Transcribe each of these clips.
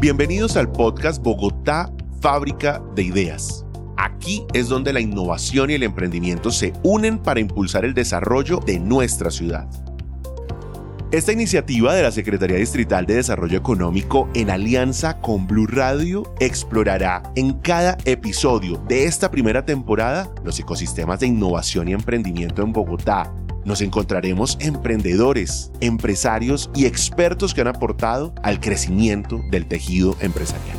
Bienvenidos al podcast Bogotá, Fábrica de Ideas. Aquí es donde la innovación y el emprendimiento se unen para impulsar el desarrollo de nuestra ciudad. Esta iniciativa de la Secretaría Distrital de Desarrollo Económico en alianza con Blue Radio explorará en cada episodio de esta primera temporada los ecosistemas de innovación y emprendimiento en Bogotá. Nos encontraremos emprendedores, empresarios y expertos que han aportado al crecimiento del tejido empresarial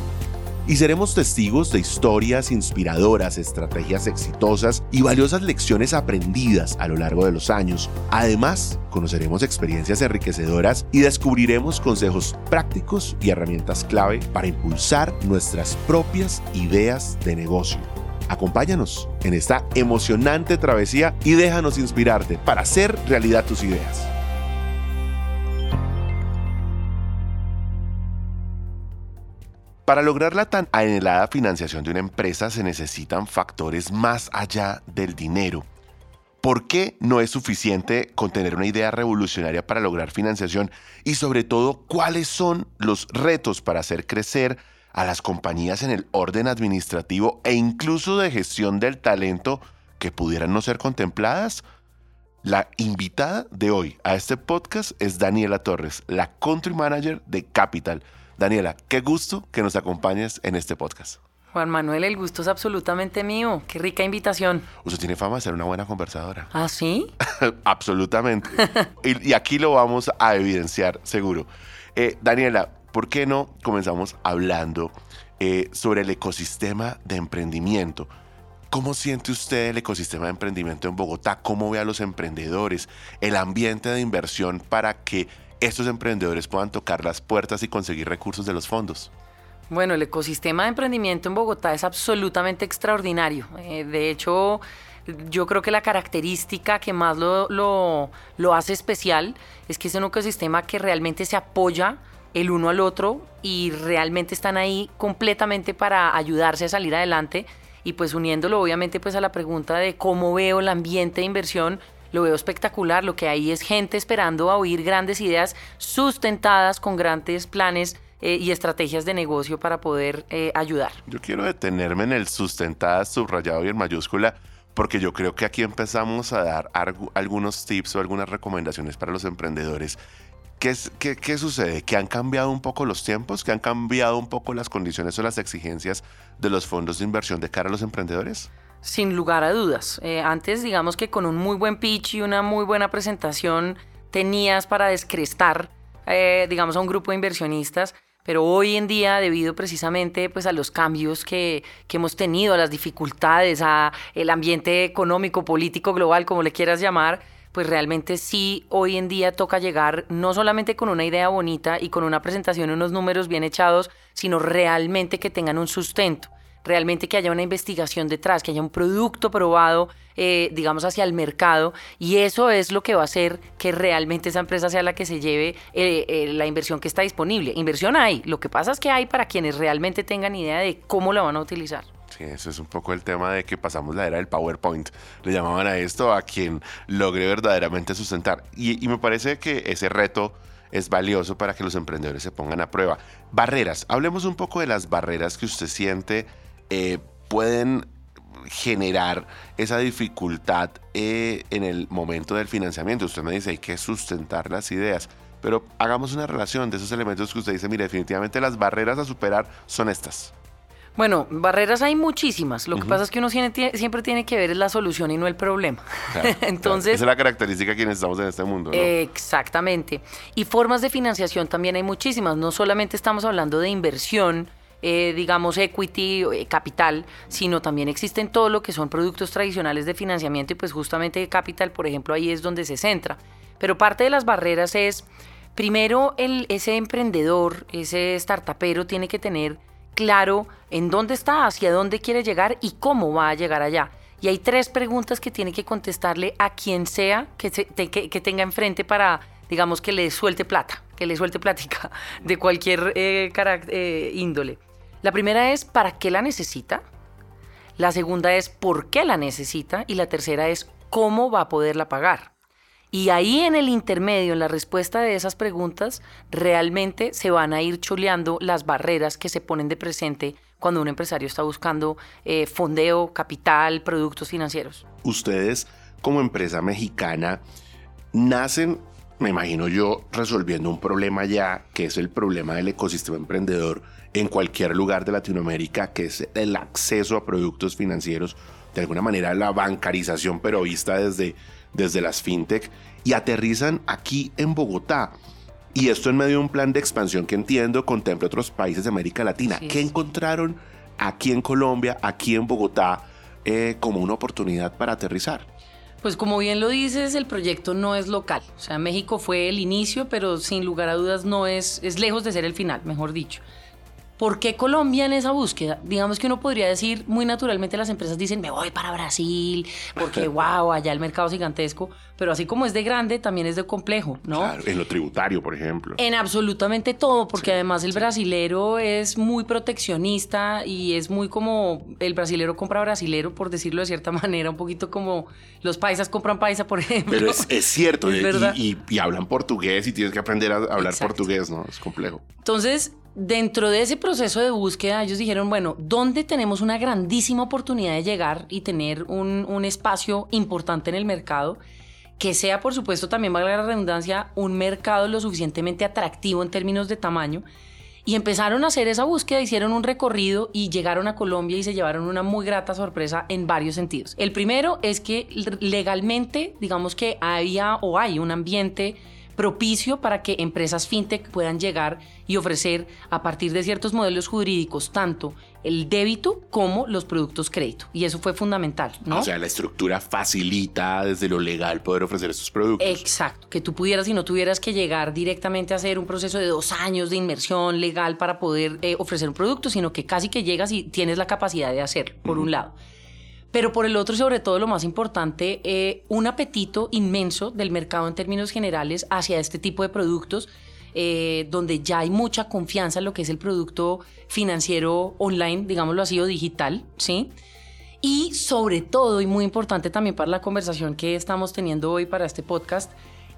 y seremos testigos de historias inspiradoras, estrategias exitosas y valiosas lecciones aprendidas a lo largo de los años. Además, conoceremos experiencias enriquecedoras y descubriremos consejos prácticos y herramientas clave para impulsar nuestras propias ideas de negocio. Acompáñanos en esta emocionante travesía y déjanos inspirarte para hacer realidad tus ideas. Para lograr la tan anhelada financiación de una empresa se necesitan factores más allá del dinero. ¿Por qué no es suficiente con tener una idea revolucionaria para lograr financiación? Y sobre todo, ¿cuáles son los retos para hacer crecer a las compañías en el orden administrativo e incluso de gestión del talento que pudieran no ser contempladas? La invitada de hoy a este podcast es Daniela Torres, la Country Manager de Capital Daniela, qué gusto que nos acompañes en este podcast. Juan Manuel, el gusto es absolutamente mío. Qué rica invitación. Usted tiene fama de ser una buena conversadora. ¿Ah, sí? Absolutamente. y, aquí lo vamos a evidenciar, seguro. Eh, Daniela, ¿por qué no comenzamos hablando eh, sobre el ecosistema de emprendimiento? ¿Cómo siente usted el ecosistema de emprendimiento en Bogotá? ¿Cómo ve a los emprendedores? El ambiente de inversión para que estos emprendedores puedan tocar las puertas y conseguir recursos de los fondos? Bueno, el ecosistema de emprendimiento en Bogotá es absolutamente extraordinario. Eh, de hecho, yo creo que la característica que más lo, lo, hace especial es que es un ecosistema que realmente se apoya el uno al otro y realmente están ahí completamente para ayudarse a salir adelante y pues uniéndolo obviamente pues a la pregunta de cómo veo el ambiente de inversión, lo veo espectacular. Lo que hay es gente esperando a oír grandes ideas sustentadas con grandes planes eh, y estrategias de negocio para poder eh, ayudar. Yo quiero detenerme en el sustentadas, subrayado y en mayúscula, porque yo creo que aquí empezamos a dar algunos tips o algunas recomendaciones para los emprendedores. ¿Qué, sucede? ¿Que han cambiado un poco los tiempos? ¿Que han cambiado un poco las condiciones o las exigencias de los fondos de inversión de cara a los emprendedores? Sin lugar a dudas. Eh, antes, digamos que con un muy buen pitch y una muy buena presentación tenías para descrestar, eh, digamos, a un grupo de inversionistas. Pero hoy en día, debido precisamente pues, a los cambios que, que hemos tenido, a las dificultades, a el ambiente económico, político, global, como le quieras llamar, pues realmente sí, hoy en día toca llegar no solamente con una idea bonita y con una presentación, unos números bien echados, sino realmente que tengan un sustento realmente que haya una investigación detrás, que haya un producto probado, eh, digamos, hacia el mercado, y eso es lo que va a hacer que realmente esa empresa sea la que se lleve eh, eh, la inversión que está disponible. Inversión hay, lo que pasa es que hay para quienes realmente tengan idea de cómo la van a utilizar. Sí, eso es un poco el tema de que pasamos la era del PowerPoint. Le llamaban a esto a quien logre verdaderamente sustentar. Y, me parece que ese reto es valioso para que los emprendedores se pongan a prueba. Barreras. Hablemos un poco de las barreras que usted siente eh, pueden generar esa dificultad eh, en el momento del financiamiento. Usted me dice, hay que sustentar las ideas, pero hagamos una relación de esos elementos que usted dice, mire, definitivamente las barreras a superar son estas. Bueno, barreras hay muchísimas. Lo que pasa es que uno siempre tiene que ver la solución y no el problema. Entonces, Esa es la característica de quienes estamos en este mundo. Exactamente. Y formas de financiación también hay muchísimas. No solamente estamos hablando de inversión, eh, digamos, equity, eh, capital, sino también existen todo lo que son productos tradicionales de financiamiento y pues justamente capital, por ejemplo, ahí es donde se centra. Pero parte de las barreras es, primero, el, ese emprendedor, ese startupero tiene que tener claro en dónde está, hacia dónde quiere llegar y cómo va a llegar allá. Y hay tres preguntas que tiene que contestarle a quien sea que, tenga enfrente para, digamos, que le suelte plata, que le suelte plática de cualquier eh, eh, índole. La primera es ¿para qué la necesita? La segunda es ¿por qué la necesita? Y la tercera es ¿cómo va a poderla pagar? Y ahí en el intermedio, en la respuesta de esas preguntas, realmente se van a ir choleando las barreras que se ponen de presente cuando un empresario está buscando eh, fondeo, capital, productos financieros. Ustedes, como empresa mexicana, nacen, me imagino yo, resolviendo un problema ya, que es el problema del ecosistema emprendedor en cualquier lugar de Latinoamérica, que es el acceso a productos financieros, de alguna manera la bancarización, pero vista desde desde las fintech y aterrizan aquí en Bogotá. Y esto en medio de un plan de expansión que entiendo contempla otros países de América Latina. ¿Qué encontraron aquí en Colombia, aquí en Bogotá, eh, como una oportunidad para aterrizar? Pues como bien lo dices, el proyecto no es local. O sea, México fue el inicio, pero sin lugar a dudas no es, es lejos de ser el final, mejor dicho. ¿Por qué Colombia en esa búsqueda? Digamos que uno podría decir, muy naturalmente las empresas dicen, me voy para Brasil, porque wow, allá el mercado es gigantesco, pero así como es de grande, también es de complejo, ¿no? Claro, en lo tributario, por ejemplo. En absolutamente todo, porque además el brasilero es muy proteccionista y es muy como, el brasilero compra brasilero, por decirlo de cierta manera, un poquito como los paisas compran paisa, por ejemplo. Pero es, cierto, y, y, hablan portugués y tienes que aprender a hablar portugués, ¿no? Es complejo. Entonces, dentro de ese proceso de búsqueda, ellos dijeron, bueno, ¿dónde tenemos una grandísima oportunidad de llegar y tener un, un espacio importante en el mercado? Que sea, por supuesto, también valga la redundancia, un mercado lo suficientemente atractivo en términos de tamaño. Y empezaron a hacer esa búsqueda, hicieron un recorrido y llegaron a Colombia y se llevaron una muy grata sorpresa en varios sentidos. El primero es que legalmente, digamos que había o hay un ambiente propicio para que empresas fintech puedan llegar y ofrecer a partir de ciertos modelos jurídicos tanto el débito como los productos crédito. Y eso fue fundamental. ¿no? O sea, la estructura facilita desde lo legal poder ofrecer estos productos. Exacto, que tú pudieras y no tuvieras que llegar directamente a hacer un proceso de dos años de inversión legal para poder eh, ofrecer un producto, sino que casi que llegas y tienes la capacidad de hacerlo, por un lado pero por el otro, sobre todo lo más importante, eh, un apetito inmenso del mercado en términos generales hacia este tipo de productos, eh, donde ya hay mucha confianza en lo que es el producto financiero online, digámoslo así, o digital, ¿sí? Y sobre todo, y muy importante también para la conversación que estamos teniendo hoy para este podcast,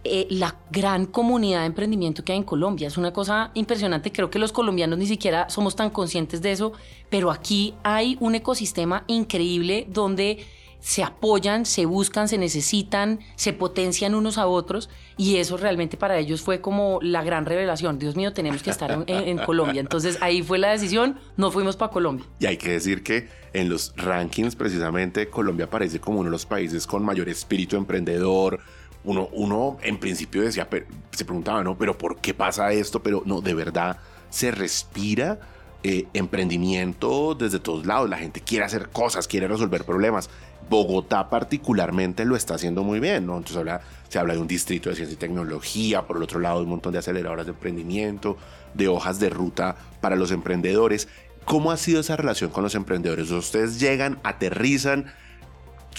eh, la gran comunidad de emprendimiento que hay en Colombia. Es una cosa impresionante. Creo que los colombianos ni siquiera somos tan conscientes de eso, pero aquí hay un ecosistema increíble donde se apoyan, se buscan, se necesitan, se potencian unos a otros y eso realmente para ellos fue como la gran revelación. Dios mío, tenemos que estar en, Colombia. Entonces ahí fue la decisión, no fuimos para Colombia. Y hay que decir que en los rankings precisamente Colombia aparece como uno de los países con mayor espíritu emprendedor, uno, uno en principio decía, se preguntaba, ¿no? Pero ¿por qué pasa esto? Pero no, de verdad se respira eh, emprendimiento desde todos lados. La gente quiere hacer cosas, quiere resolver problemas. Bogotá particularmente lo está haciendo muy bien, ¿no? Entonces se habla de un distrito de ciencia y tecnología, por el otro lado un montón de aceleradoras de emprendimiento, de hojas de ruta para los emprendedores. ¿Cómo ha sido esa relación con los emprendedores? Ustedes llegan, aterrizan,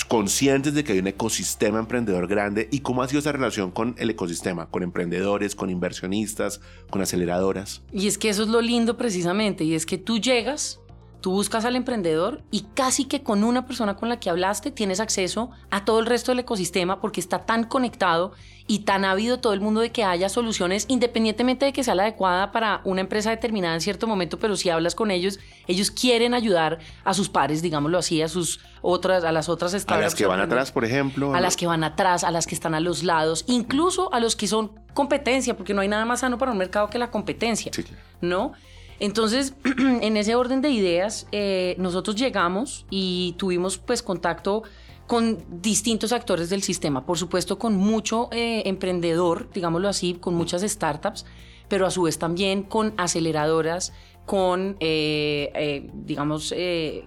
conscientes de que hay un ecosistema emprendedor grande y cómo ha sido esa relación con el ecosistema, con emprendedores, con inversionistas, con aceleradoras. Y es que eso es lo lindo precisamente, y es que tú llegas Tú buscas al emprendedor y casi que con una persona con la que hablaste tienes acceso a todo el resto del ecosistema porque está tan conectado y tan ávido todo el mundo de que haya soluciones independientemente de que sea la adecuada para una empresa determinada en cierto momento, pero si hablas con ellos, ellos quieren ayudar a sus pares, digámoslo así, a sus otras a las otras startups. A las que van atrás, por ejemplo. A las que van atrás, a las que están a los lados, incluso a los que son competencia, porque no hay nada más sano para un mercado que la competencia, ¿no? Entonces, en ese orden de ideas, eh, nosotros llegamos y tuvimos pues contacto con distintos actores del sistema, por supuesto con mucho eh, emprendedor, digámoslo así, con muchas startups, pero a su vez también con aceleradoras, con, eh, digamos,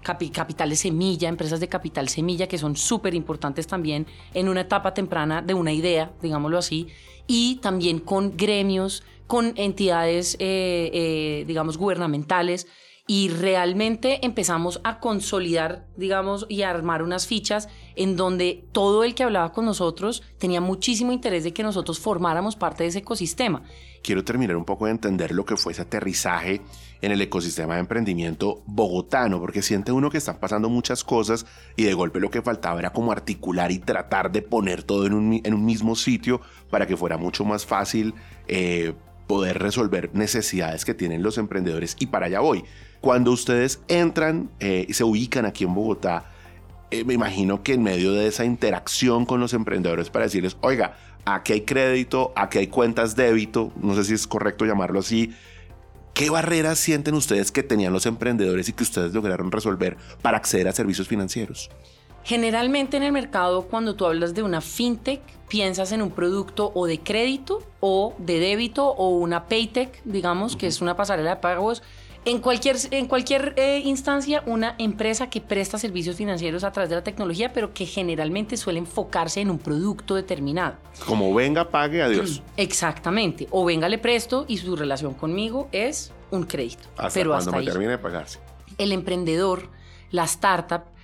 capital de semilla, empresas de capital semilla, que son súper importantes también en una etapa temprana de una idea, digámoslo así, y también con gremios, con entidades, eh, eh, digamos, gubernamentales y realmente empezamos a consolidar, digamos, y a armar unas fichas en donde todo el que hablaba con nosotros tenía muchísimo interés de que nosotros formáramos parte de ese ecosistema. Quiero terminar un poco de entender lo que fue ese aterrizaje en el ecosistema de emprendimiento bogotano, porque siente uno que están pasando muchas cosas y de golpe lo que faltaba era como articular y tratar de poner todo en un, mismo sitio para que fuera mucho más fácil eh, poder resolver necesidades que tienen los emprendedores. Y para allá voy. Cuando ustedes entran eh, y se ubican aquí en Bogotá, eh, me imagino que en medio de esa interacción con los emprendedores para decirles, oiga, aquí hay crédito, aquí hay cuentas débito, no sé si es correcto llamarlo así, ¿qué barreras sienten ustedes que tenían los emprendedores y que ustedes lograron resolver para acceder a servicios financieros? Generalmente en el mercado, cuando tú hablas de una fintech, piensas en un producto o de crédito o de débito o una paytech, digamos, que es una pasarela de pagos en cualquier, en cualquier eh, instancia, una empresa que presta servicios financieros a través de la tecnología, pero que generalmente suele enfocarse en un producto determinado. Como venga, pague, adiós. Exactamente. O venga, le presto y su relación conmigo es un crédito. Hasta pero cuando me termine de pagarse. El emprendedor, la startup,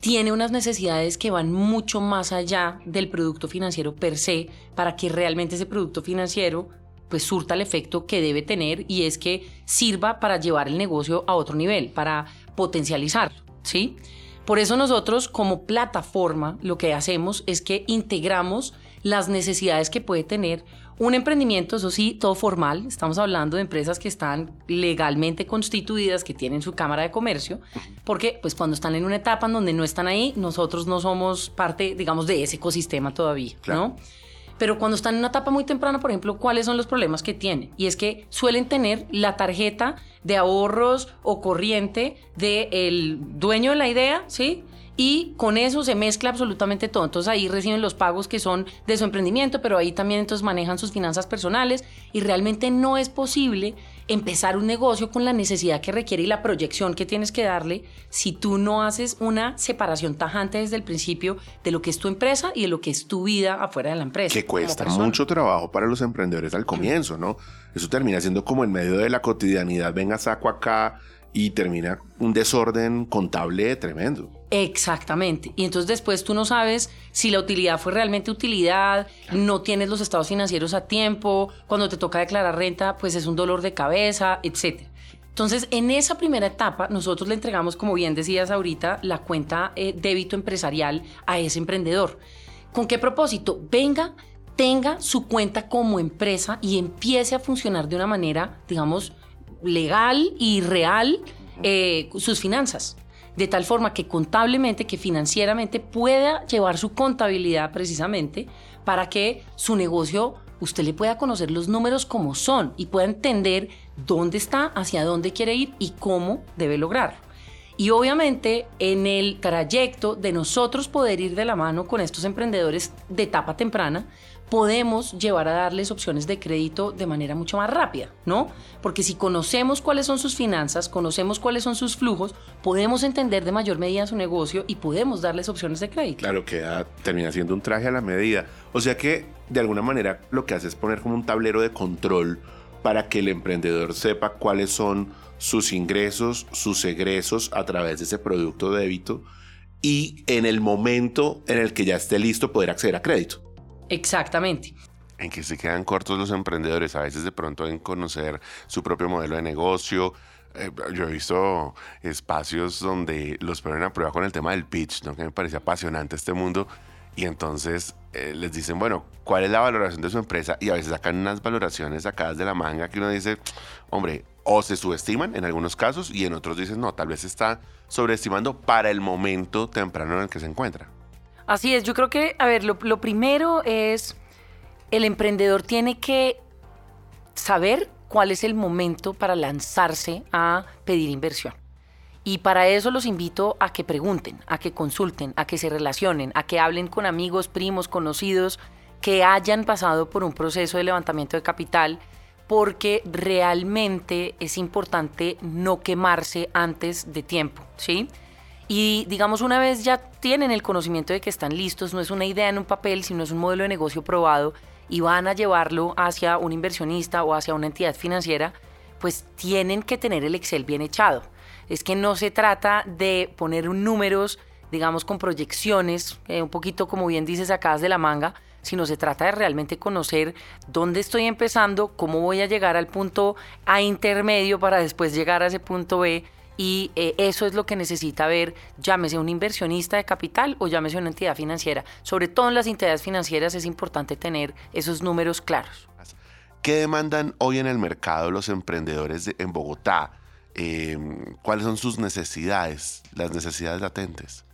tiene unas necesidades que van mucho más allá del producto financiero per se para que realmente ese producto financiero pues surta el efecto que debe tener y es que sirva para llevar el negocio a otro nivel, para potencializarlo, ¿sí? Por eso nosotros como plataforma lo que hacemos es que integramos las necesidades que puede tener un emprendimiento, eso sí, todo formal. Estamos hablando de empresas que están legalmente constituidas, que tienen su cámara de comercio, porque pues cuando están en una etapa en donde no están ahí, nosotros no somos parte, digamos, de ese ecosistema todavía, ¿no? pero cuando están en una etapa muy temprana, por ejemplo, ¿cuáles son los problemas que tienen? Y es que suelen tener la tarjeta de ahorros o corriente del dueño de la idea, ¿sí? Y con eso se mezcla absolutamente todo. Entonces ahí reciben los pagos que son de su emprendimiento, pero ahí también entonces manejan sus finanzas personales y realmente no es posible empezar un negocio con la necesidad que requiere y la proyección que tienes que darle si tú no haces una separación tajante desde el principio de lo que es tu empresa y de lo que es tu vida afuera de la empresa. Que cuesta mucho trabajo para los emprendedores al comienzo, ¿no? Eso termina siendo como en medio de la cotidianidad, venga, saco acá y termina un desorden contable tremendo. Exactamente. Y entonces después tú no sabes si la utilidad fue realmente utilidad, no tienes los estados financieros a tiempo, cuando te toca declarar renta, pues es un dolor de cabeza, etc. Entonces, en esa primera etapa, nosotros le entregamos, como bien decías ahorita, la cuenta eh, débito empresarial a ese emprendedor. ¿Con qué propósito? Venga, tenga su cuenta como empresa y empiece a funcionar de una manera, digamos, legal y real eh, sus finanzas de tal forma que contablemente, que financieramente pueda llevar su contabilidad precisamente para que su negocio usted le pueda conocer los números como son y pueda entender dónde está, hacia dónde quiere ir y cómo debe lograrlo. Y obviamente en el trayecto de nosotros poder ir de la mano con estos emprendedores de etapa temprana, podemos llevar a darles opciones de crédito de manera mucho más rápida, ¿no? Porque si conocemos cuáles son sus finanzas, conocemos cuáles son sus flujos, podemos entender de mayor medida su negocio y podemos darles opciones de crédito. Claro, que termina siendo un traje a la medida. O sea que de alguna manera lo que hace es poner como un tablero de control para que el emprendedor sepa cuáles son sus ingresos, sus egresos a través de ese producto débito y en el momento en el que ya esté listo poder acceder a crédito. Exactamente. En que se quedan cortos los emprendedores, a veces de pronto en conocer su propio modelo de negocio. Eh, yo he visto espacios donde los ponen a prueba con el tema del pitch, ¿no? que me parece apasionante este mundo. Y entonces eh, les dicen, bueno, ¿cuál es la valoración de su empresa? Y a veces sacan unas valoraciones sacadas de la manga que uno dice, hombre, o se subestiman en algunos casos y en otros dicen, no, tal vez está sobreestimando para el momento temprano en el que se encuentra. Así es, yo creo que, a ver, lo, primero es, el emprendedor tiene que saber cuál es el momento para lanzarse a pedir inversión. Y para eso los invito a que pregunten, a que consulten, a que se relacionen, a que hablen con amigos, primos, conocidos que hayan pasado por un proceso de levantamiento de capital, porque realmente es importante no quemarse antes de tiempo, ¿sí? Y digamos, una vez ya tienen el conocimiento de que están listos, no es una idea en un papel, sino es un modelo de negocio probado y van a llevarlo hacia un inversionista o hacia una entidad financiera, pues tienen que tener el Excel bien echado. Es que no se trata de poner números digamos, con proyecciones, eh, un poquito como bien dices, sacadas de la manga, sino se trata de realmente conocer dónde estoy empezando, cómo voy a llegar al punto A intermedio para después llegar a ese punto B. Y eh, eso es lo que necesita ver, llámese un inversionista de capital o llámese una entidad financiera. Sobre todo en las entidades financieras es importante tener esos números claros. ¿Qué demandan hoy en el mercado los emprendedores en Bogotá? Em, ¿Cuáles son sus necesidades, las necesidades latentes?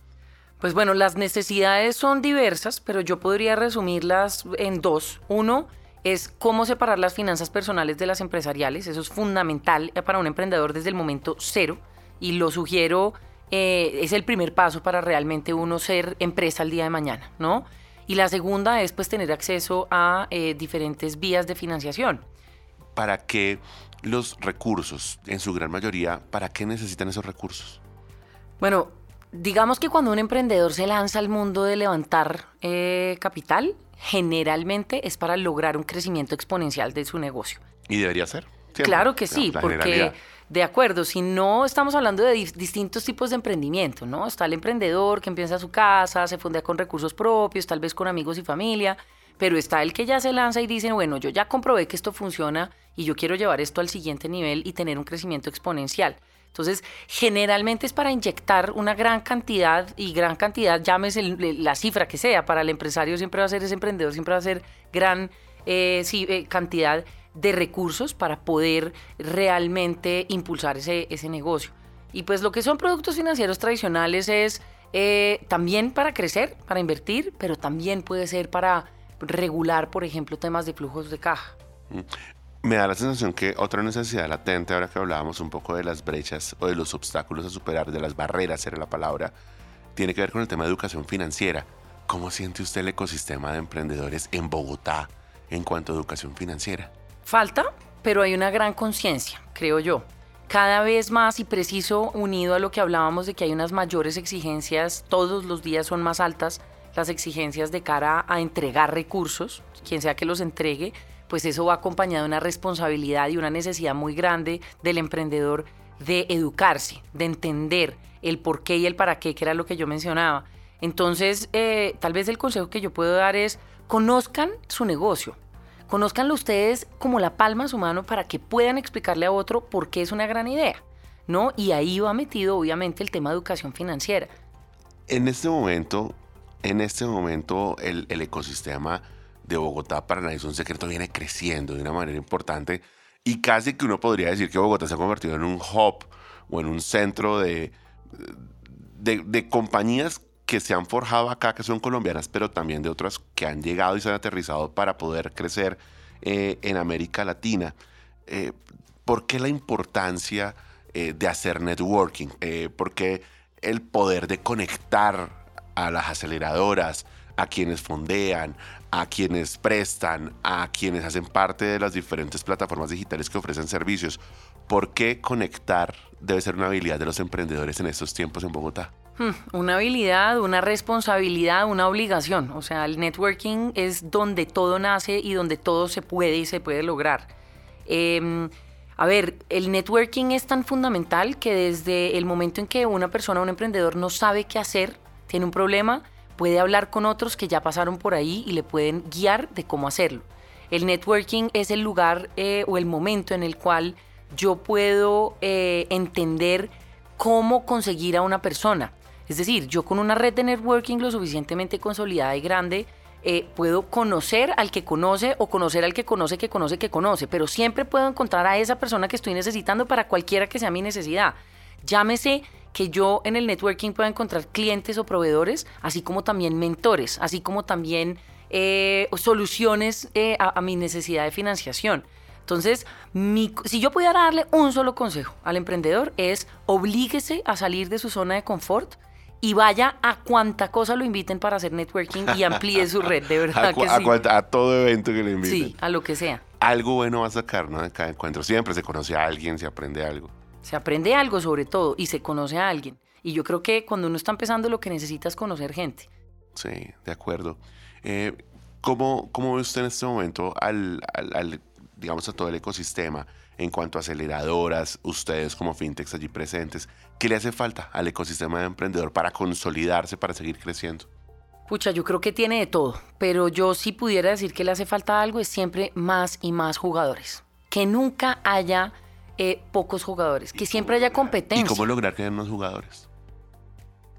Pues bueno, las necesidades son diversas, pero yo podría resumirlas en dos. Uno es cómo separar las finanzas personales de las empresariales. Eso es fundamental para un emprendedor desde el momento cero y lo sugiero, eh, es el primer paso para realmente uno ser empresa el día de mañana, ¿no? Y la segunda es pues tener acceso a eh, diferentes vías de financiación. ¿Para qué los recursos, en su gran mayoría, para qué necesitan esos recursos? Bueno, Digamos que cuando un emprendedor se lanza al mundo de levantar eh, capital, generalmente es para lograr un crecimiento exponencial de su negocio. ¿Y debería ser? Claro que sí, porque de acuerdo, si no estamos hablando de distintos tipos de emprendimiento, ¿no? Está el emprendedor que empieza su casa, se funda con recursos propios, tal vez con amigos y familia, pero está el que ya se lanza y dice, bueno, yo ya comprobé que esto funciona y yo quiero llevar esto al siguiente nivel y tener un crecimiento exponencial. Entonces, generalmente es para inyectar una gran cantidad y gran cantidad, llámese la cifra que sea, para el empresario siempre va a ser ese emprendedor, siempre va a ser gran eh, eh, cantidad de recursos para poder realmente impulsar ese, ese negocio. Y pues lo que son productos financieros tradicionales es eh, también para crecer, para invertir, pero también puede ser para regular, por ejemplo, temas de flujos de caja. Mm. Me da la sensación que otra necesidad latente, ahora que hablábamos un poco de las brechas o de los obstáculos a superar, de las barreras, era la palabra, tiene que ver con el tema de educación financiera. ¿Cómo siente usted el ecosistema de emprendedores en Bogotá en cuanto a educación financiera? Falta, pero hay una gran conciencia, creo yo. Cada vez más y preciso, unido a lo que hablábamos de que hay unas mayores exigencias, todos los días son más altas las exigencias de cara a entregar recursos, quien sea que los entregue, pues eso va acompañado de una responsabilidad y una necesidad muy grande del emprendedor de educarse, de entender el por qué y el para qué, que era lo que yo mencionaba. Entonces, eh, tal vez el consejo que yo puedo dar es, conozcan su negocio, conozcanlo ustedes como la palma de su mano para que puedan explicarle a otro por qué es una gran idea, ¿no? Y ahí va metido, obviamente, el tema de educación financiera. En este momento, en este momento, el, ecosistema de Bogotá para nadie es un secreto, viene creciendo de una manera importante y casi que uno podría decir que Bogotá se ha convertido en un hub o en un centro de, de, compañías que se han forjado acá, que son colombianas, pero también de otras que han llegado y se han aterrizado para poder crecer eh, en América Latina. Eh, ¿Por qué la importancia eh, de hacer networking? ¿Por qué el poder de conectar a las aceleradoras, a quienes fondean, a quienes prestan, a quienes hacen parte de las diferentes plataformas digitales que ofrecen servicios. ¿Por qué conectar debe ser una habilidad de los emprendedores en estos tiempos en Bogotá? Hmm, una habilidad, una responsabilidad, una obligación. O sea, el networking es donde todo nace y donde todo se puede y se puede lograr. Em, a ver, el networking es tan fundamental que desde el momento en que una persona, un emprendedor no sabe qué hacer, tiene un problema, puede hablar con otros que ya pasaron por ahí y le pueden guiar de cómo hacerlo. El networking es el lugar eh, o el momento en el cual yo puedo eh, entender cómo conseguir a una persona. Es decir, yo con una red de networking lo suficientemente consolidada y grande, eh, puedo conocer al que conoce o conocer al que conoce que conoce que conoce, pero siempre puedo encontrar a esa persona que estoy necesitando para cualquiera que sea mi necesidad. Llámese que yo en el networking pueda encontrar clientes o proveedores, así como también mentores, así como también eh, soluciones eh, a, mi necesidad de financiación. Entonces, si yo pudiera darle un solo consejo al emprendedor es oblíguese a salir de su zona de confort y vaya a cuanta cosa lo inviten para hacer networking y amplíe su red, de verdad a, que sí. a, todo evento que le inviten. Sí, a lo que sea. Algo bueno va a sacar, ¿no? De cada encuentro. Siempre se conoce a alguien, se aprende algo. Se aprende algo sobre todo y se conoce a alguien. Y yo creo que cuando uno está empezando lo que necesita es conocer gente. Sí, de acuerdo. Eh, ¿cómo, ve usted en este momento al, digamos, a todo el ecosistema en cuanto a aceleradoras, ustedes como fintechs allí presentes, ¿qué le hace falta al ecosistema de emprendedor para consolidarse, para seguir creciendo? Pucha, yo creo que tiene de todo, pero yo si pudiera decir que le hace falta algo es siempre más y más jugadores. Que nunca haya eh, pocos jugadores, que siempre haya competencia. ¿Y cómo lograr que haya más jugadores?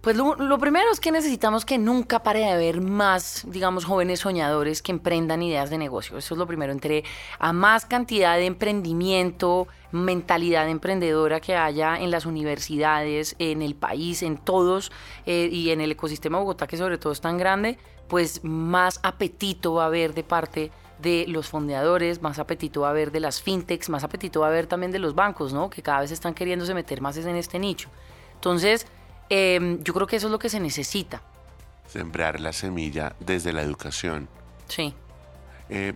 Pues lo, primero es que necesitamos que nunca pare de haber más, digamos, jóvenes soñadores que emprendan ideas de negocio. Eso es lo primero. Entre a más cantidad de emprendimiento, mentalidad emprendedora que haya en las universidades, en el país, en todos eh, y en el ecosistema de Bogotá, que sobre todo es tan grande, pues más apetito va a haber de parte de los fondeadores, más apetito va a haber de las fintechs, más apetito va a haber también de los bancos, ¿no? Que cada vez están queriéndose meter más en este nicho. Entonces, Em, yo creo que eso es lo que se necesita. Sembrar la semilla desde la educación. Sí. Eh,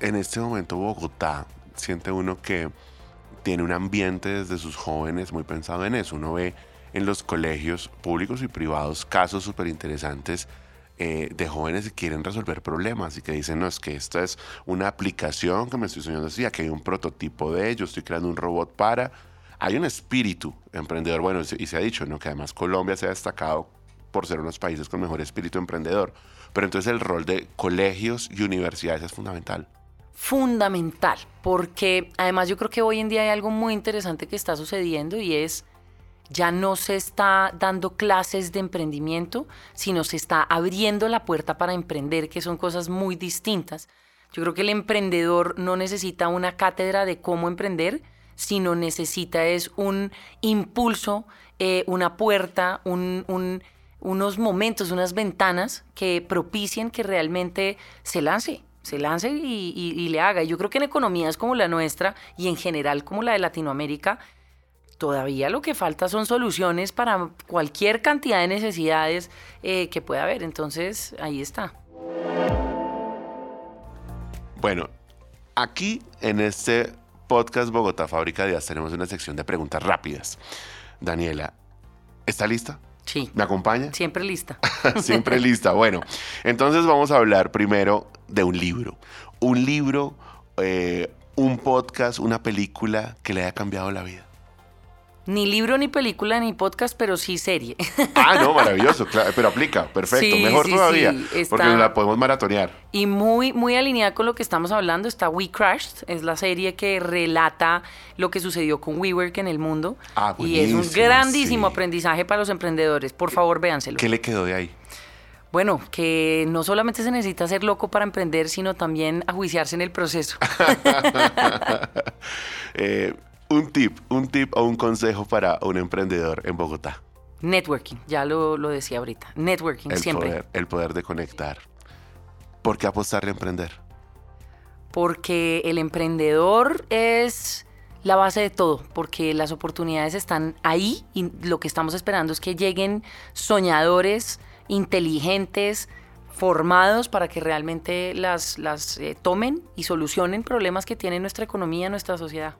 en este momento Bogotá siente uno que tiene un ambiente desde sus jóvenes muy pensado en eso. Uno ve en los colegios públicos y privados casos súper interesantes eh, de jóvenes que quieren resolver problemas y que dicen, no, es que esta es una aplicación que me estoy soñando así, que hay un prototipo de ello, estoy creando un robot para, hay un espíritu emprendedor, bueno, y se ha dicho, ¿no? Que además Colombia se ha destacado por ser unos países con mejor espíritu emprendedor. Pero entonces el rol de colegios y universidades es fundamental. Fundamental, porque además yo creo que hoy en día hay algo muy interesante que está sucediendo y es ya no se está dando clases de emprendimiento, sino se está abriendo la puerta para emprender, que son cosas muy distintas. Yo creo que el emprendedor no necesita una cátedra de cómo emprender, sino necesita es un impulso, eh, una puerta, unos momentos, unas ventanas que propicien que realmente se lance se lance y, le haga. Yo creo que en economías como la nuestra y en general como la de Latinoamérica, todavía lo que falta son soluciones para cualquier cantidad de necesidades eh, que pueda haber. Entonces, ahí está. Bueno, aquí en este podcast Bogotá Fábrica de Ideas tenemos una sección de preguntas rápidas. Daniela, ¿está lista? Sí. ¿Me acompaña? Siempre lista. Siempre lista. Bueno, entonces vamos a hablar primero de un libro. Un libro, eh, un podcast, una película que le haya cambiado la vida. Ni libro, ni película, ni podcast, pero sí serie. Ah, no, maravilloso, pero aplica, perfecto, mejor todavía, porque la podemos maratonear. Y muy, muy alineada con lo que estamos hablando está We Crashed, es la serie que relata lo que sucedió con WeWork en el mundo. Ah, y es un grandísimo aprendizaje para los emprendedores. Por favor, véanselo. ¿Qué le quedó de ahí? Bueno, que no solamente se necesita ser loco para emprender, sino también ajuiciarse en el proceso. eh, un tip, un tip o un consejo para un emprendedor en Bogotá. Networking, ya lo, decía ahorita. Networking, el siempre. Poder, el poder de conectar. ¿Por qué apostarle a emprender? Porque el emprendedor es la base de todo, porque las oportunidades están ahí y lo que estamos esperando es que lleguen soñadores, inteligentes, formados para que realmente las, las eh, tomen y solucionen problemas que tiene nuestra economía, nuestra sociedad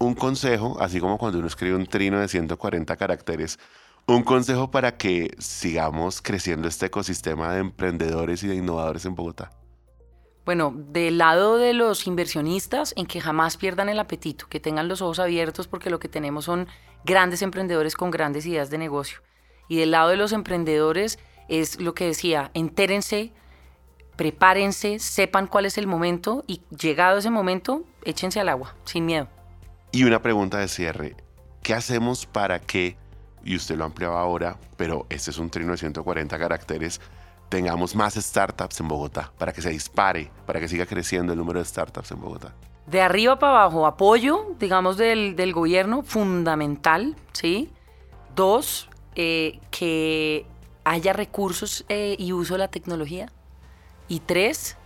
un consejo, así como cuando uno escribe un trino de 140 caracteres, un consejo para que sigamos creciendo este ecosistema de emprendedores y de innovadores en Bogotá. Bueno, del lado de los inversionistas, en que jamás pierdan el apetito, que tengan los ojos abiertos porque lo que tenemos son grandes emprendedores con grandes ideas de negocio. Y del lado de los emprendedores es lo que decía, entérense, prepárense, sepan cuál es el momento y llegado ese momento, échense al agua, sin miedo. Y una pregunta de cierre. ¿Qué hacemos para que, y usted lo ampliaba ahora, pero este es un trino de 140 caracteres, tengamos más startups en Bogotá, para que se dispare, para que siga creciendo el número de startups en Bogotá? De arriba para abajo, apoyo, digamos, del, gobierno, fundamental, ¿sí? Dos, eh, que haya recursos eh, y uso de la tecnología. Y tres,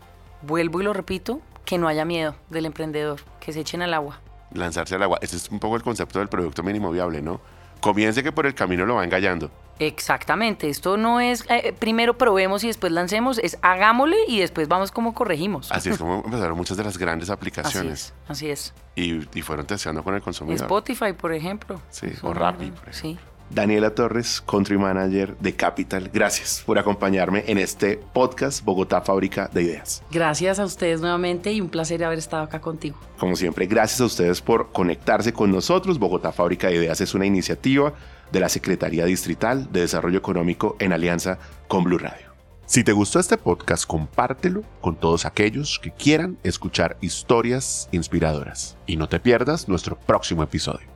vuelvo y lo repito, que no haya miedo del emprendedor, que se echen al agua lanzarse al agua. Ese es un poco el concepto del producto mínimo viable, ¿no? Comience que por el camino lo va engallando. Exactamente, esto no es eh, primero probemos y después lancemos, es hagámosle y después vamos como corregimos. Así es como empezaron muchas de las grandes aplicaciones. Así es. Y, fueron testeando con el consumidor. Spotify, por ejemplo. Sí, o Rappi, Sí. Daniela Torres, Country Manager de Capital, gracias por acompañarme en este podcast Bogotá Fábrica de Ideas. Gracias a ustedes nuevamente y un placer haber estado acá contigo. Como siempre, gracias a ustedes por conectarse con nosotros. Bogotá Fábrica de Ideas es una iniciativa de la Secretaría Distrital de Desarrollo Económico en alianza con Blue Radio. Si te gustó este podcast, compártelo con todos aquellos que quieran escuchar historias inspiradoras. Y no te pierdas nuestro próximo episodio.